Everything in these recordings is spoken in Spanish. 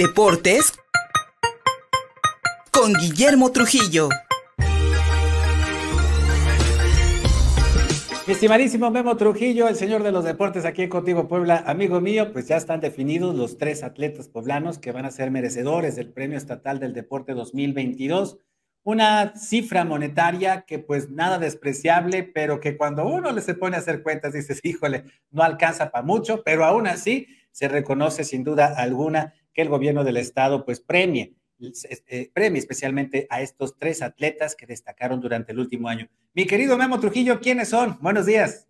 Deportes con Guillermo Trujillo. estimadísimo Memo Trujillo, el señor de los deportes aquí en Contigo Puebla, amigo mío, pues ya están definidos los tres atletas poblanos que van a ser merecedores del Premio Estatal del Deporte 2022. Una cifra monetaria que pues nada despreciable, pero que cuando uno le se pone a hacer cuentas dices, híjole, no alcanza para mucho, pero aún así se reconoce sin duda alguna que el gobierno del estado pues premie eh, premio especialmente a estos tres atletas que destacaron durante el último año. Mi querido Memo Trujillo, ¿quiénes son? Buenos días.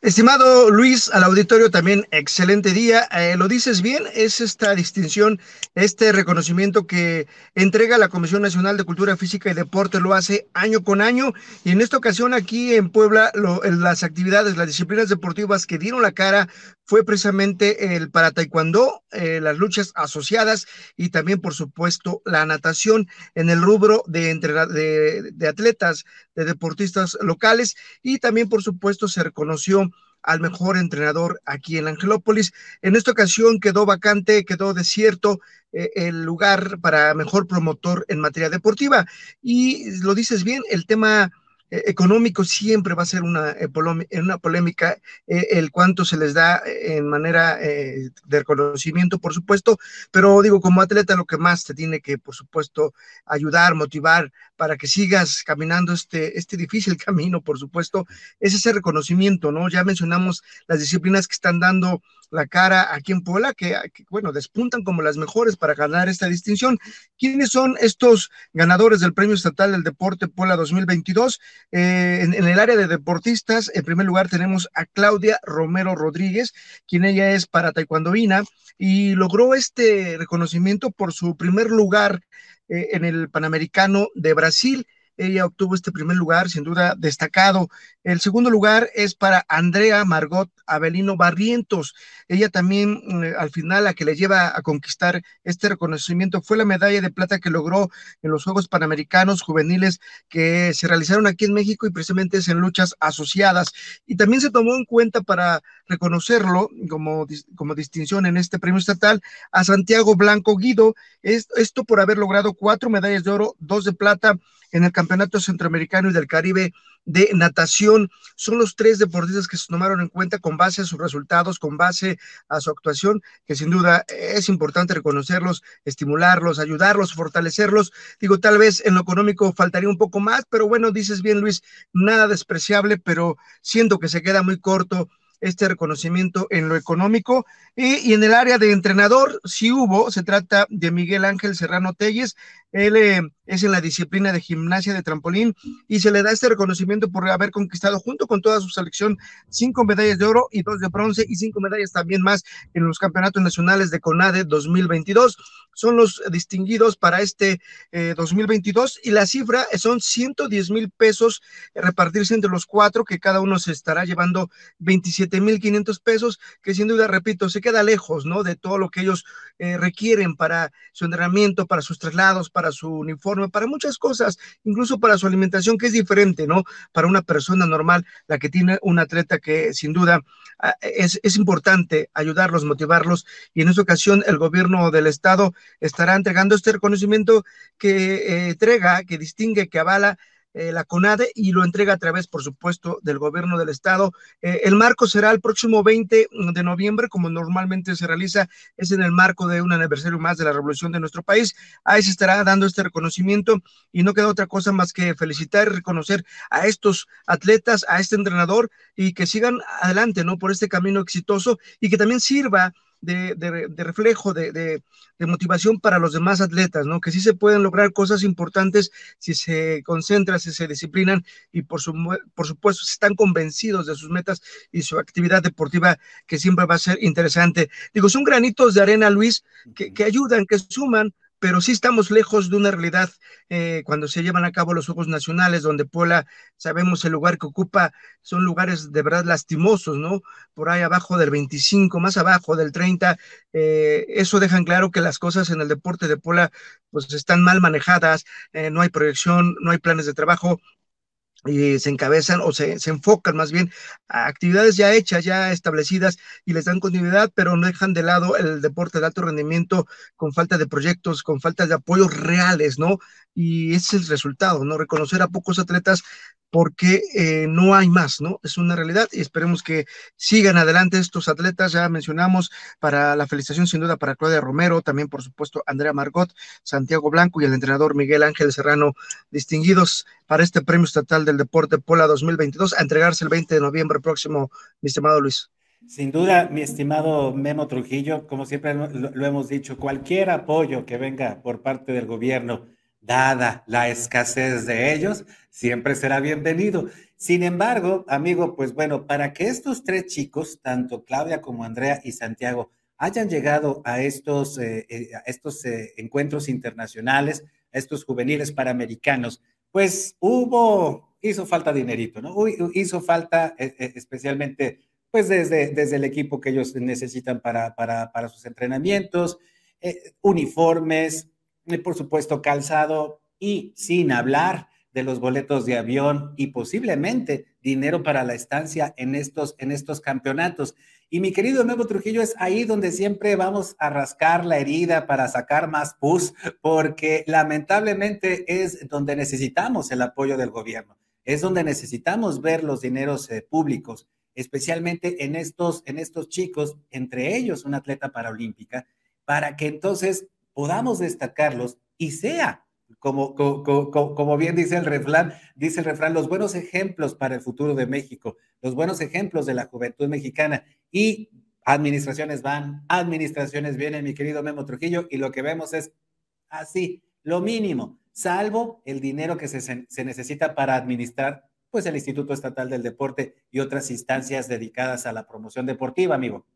Estimado Luis, al auditorio también, excelente día. Eh, lo dices bien, es esta distinción, este reconocimiento que entrega la Comisión Nacional de Cultura Física y Deporte, lo hace año con año. Y en esta ocasión aquí en Puebla, las actividades, las disciplinas deportivas que dieron la cara fue precisamente el para taekwondo, eh, las luchas asociadas y también, por supuesto, la natación en el rubro de, de, de atletas, de deportistas locales y también, por supuesto, se reconoció al mejor entrenador aquí en Angelópolis. En esta ocasión quedó vacante, quedó desierto eh, el lugar para mejor promotor en materia deportiva. Y lo dices bien, el tema eh, económico siempre va a ser una, eh, una polémica eh, el cuánto se les da en manera de reconocimiento, por supuesto, pero digo, como atleta lo que más te tiene que, por supuesto, ayudar, motivar para que sigas caminando este, este difícil camino, por supuesto, es ese reconocimiento, ¿no? Ya mencionamos las disciplinas que están dando la cara aquí en Puebla, que, bueno, despuntan como las mejores para ganar esta distinción. ¿Quiénes son estos ganadores del Premio Estatal del Deporte Puebla 2022? Eh, en, el área de deportistas, en primer lugar tenemos a Claudia Romero Rodríguez, quien ella es para taekwondoína y logró este reconocimiento por su primer lugar eh, en el Panamericano de Brasil ella obtuvo este primer lugar, sin duda destacado. El segundo lugar es para Andrea Margot Avelino Barrientos. Ella también, mm, al final, la que le lleva a conquistar este reconocimiento fue la medalla de plata que logró en los Juegos Panamericanos Juveniles que se realizaron aquí en México y precisamente es en luchas asociadas. Y también se tomó en cuenta para reconocerlo como, como distinción en este premio estatal a Santiago Blanco Guido. esto por haber logrado cuatro medallas de oro, dos de plata en el Campeonato Centroamericano y del Caribe de natación. Son los tres deportistas que se tomaron en cuenta con base a sus resultados, con base a su actuación, que sin duda es importante reconocerlos, estimularlos, ayudarlos, fortalecerlos. Digo, tal vez en lo económico faltaría un poco más, pero bueno, dices bien, Luis, nada despreciable, pero siento que se queda muy corto este reconocimiento en lo económico. Y, en el área de entrenador, si hubo, se trata de Miguel Ángel Serrano Telles. Él eh, es en la disciplina de gimnasia de trampolín y se le da este reconocimiento por haber conquistado junto con toda su selección cinco medallas de oro y dos de bronce y cinco medallas también más en los campeonatos nacionales de CONADE 2022. Son los distinguidos para este 2022 eh, y la cifra son 110 mil pesos repartirse entre los cuatro que cada uno se estará llevando 27 mil 500 pesos que sin duda, repito, se queda lejos, ¿no? De todo lo que ellos eh, requieren para su entrenamiento, para sus traslados, para su uniforme para muchas cosas, incluso para su alimentación, que es diferente, ¿no? Para una persona normal, la que tiene un atleta que sin duda ah, es, es importante ayudarlos, motivarlos, y en esta ocasión el gobierno del estado estará entregando este reconocimiento que eh, entrega, que distingue, que avala eh, la CONADE y lo entrega a través, por supuesto, del gobierno del estado. Eh, el marco será el próximo 20 de noviembre, como normalmente se realiza, es en el marco de un aniversario más de la revolución de nuestro país. Ahí se estará dando este reconocimiento y no queda otra cosa más que felicitar y reconocer a estos atletas, a este entrenador y que sigan adelante, ¿no? Por este camino exitoso y que también sirva de, reflejo, de, motivación para los demás atletas, ¿no? Que sí se pueden lograr cosas importantes si se concentran, si se disciplinan y por, su, por supuesto están convencidos de sus metas y su actividad deportiva que siempre va a ser interesante. Digo, son granitos de arena, Luis, que, que ayudan, que suman pero sí estamos lejos de una realidad eh, cuando se llevan a cabo los Juegos Nacionales, donde Puebla, sabemos el lugar que ocupa, son lugares de verdad lastimosos, ¿no? Por ahí abajo del 25, más abajo del 30, eh, eso dejan claro que las cosas en el deporte de Puebla pues están mal manejadas, eh, no hay proyección, no hay planes de trabajo, y se encabezan o se, se, enfocan más bien a actividades ya hechas, ya establecidas y les dan continuidad, pero no dejan de lado el deporte de alto rendimiento con falta de proyectos, con falta de apoyos reales, ¿no? Y ese es el resultado, ¿no? Reconocer a pocos atletas porque eh, no hay más, ¿no? Es una realidad y esperemos que sigan adelante estos atletas, ya mencionamos, para la felicitación sin duda para Claudia Romero, también por supuesto Andrea Margot, Santiago Blanco y el entrenador Miguel Ángel Serrano, distinguidos para este Premio Estatal del Deporte Pola 2022, a entregarse el 20 de noviembre próximo, mi estimado Luis. Sin duda, mi estimado Memo Trujillo, como siempre lo, lo hemos dicho, cualquier apoyo que venga por parte del gobierno, dada la escasez de ellos, siempre será bienvenido. Sin embargo, amigo, pues bueno, para que estos tres chicos, tanto Claudia como Andrea y Santiago, hayan llegado a estos, eh, eh, estos eh, encuentros internacionales, estos juveniles panamericanos, pues hubo, hizo falta dinerito, ¿no? Hizo falta especialmente, pues desde, desde el equipo que ellos necesitan para, para, para sus entrenamientos, uniformes, por supuesto, calzado y sin hablar de los boletos de avión y posiblemente dinero para la estancia en estos, en estos campeonatos. Y mi querido Memo Trujillo, es ahí donde siempre vamos a rascar la herida para sacar más pus, porque lamentablemente es donde necesitamos el apoyo del gobierno, es donde necesitamos ver los dineros eh, públicos, especialmente en estos, en estos chicos, entre ellos una atleta paraolímpica, para que entonces podamos destacarlos y sea, como, como, como, bien dice el refrán, dice el refrán, los buenos ejemplos para el futuro de México, los buenos ejemplos de la juventud mexicana y administraciones van, administraciones vienen, mi querido Memo Trujillo, y lo que vemos es así, lo mínimo, salvo el dinero que se, se necesita para administrar pues el Instituto Estatal del Deporte y otras instancias dedicadas a la promoción deportiva, amigo.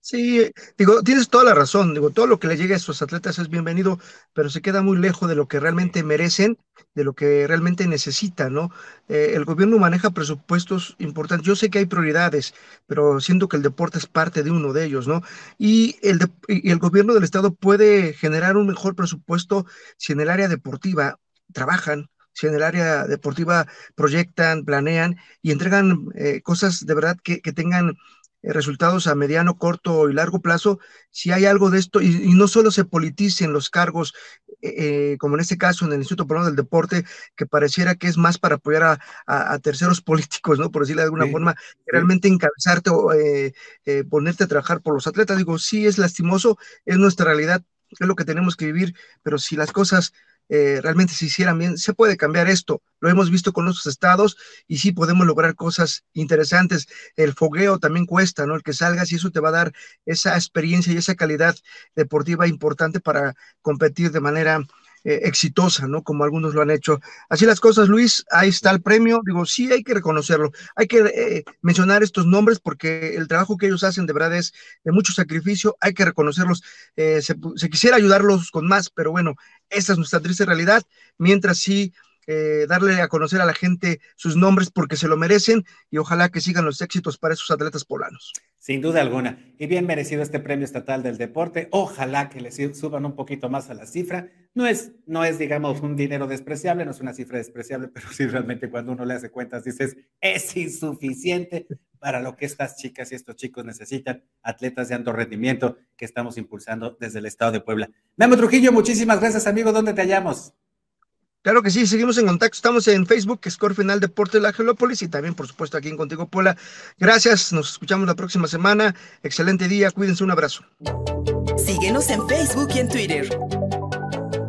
Sí, digo, tienes toda la razón, digo, todo lo que le llegue a estos atletas es bienvenido, pero se queda muy lejos de lo que realmente merecen, de lo que realmente necesitan, ¿no? Eh, el gobierno maneja presupuestos importantes, yo sé que hay prioridades, pero siento que el deporte es parte de uno de ellos, ¿no? Y el, y el gobierno del estado puede generar un mejor presupuesto si en el área deportiva trabajan, si en el área deportiva proyectan, planean y entregan eh, cosas de verdad que, que tengan eh, resultados a mediano, corto y largo plazo, si hay algo de esto, y, no solo se politicen los cargos, eh, eh, como en este caso en el Instituto Peruano del Deporte, que pareciera que es más para apoyar a, terceros políticos, ¿no? Por decirlo de alguna forma, realmente encabezarte o ponerte a trabajar por los atletas. Digo, sí es lastimoso, es nuestra realidad, es lo que tenemos que vivir, pero si las cosas eh, realmente se hicieran bien, se puede cambiar esto. Lo hemos visto con nuestros estados y sí podemos lograr cosas interesantes. El fogueo también cuesta, ¿no? El que salgas y eso te va a dar esa experiencia y esa calidad deportiva importante para competir de manera eh, exitosa, ¿no? Como algunos lo han hecho. Así las cosas, Luis, ahí está el premio. Digo, sí hay que reconocerlo. Hay que eh, mencionar estos nombres porque el trabajo que ellos hacen de verdad es de mucho sacrificio. Hay que reconocerlos. Eh, se, se, quisiera ayudarlos con más, pero bueno, esta es nuestra triste realidad. Mientras sí darle a conocer a la gente sus nombres porque se lo merecen y ojalá que sigan los éxitos para esos atletas polanos. Sin duda alguna. Y bien merecido este premio estatal del deporte. Ojalá que le suban un poquito más a la cifra. No es, no es, digamos, un dinero despreciable, no es una cifra despreciable, pero sí realmente cuando uno le hace cuentas dices, es insuficiente para lo que estas chicas y estos chicos necesitan, atletas de alto rendimiento que estamos impulsando desde el estado de Puebla. Memo Trujillo, muchísimas gracias, amigo. ¿Dónde te hallamos? Claro que sí, seguimos en contacto. Estamos en Facebook, Score Final Deporte de la Gelópolis y también, por supuesto, aquí en Contigo Pola. Gracias, nos escuchamos la próxima semana. Excelente día, cuídense, un abrazo. Síguenos en Facebook y en Twitter.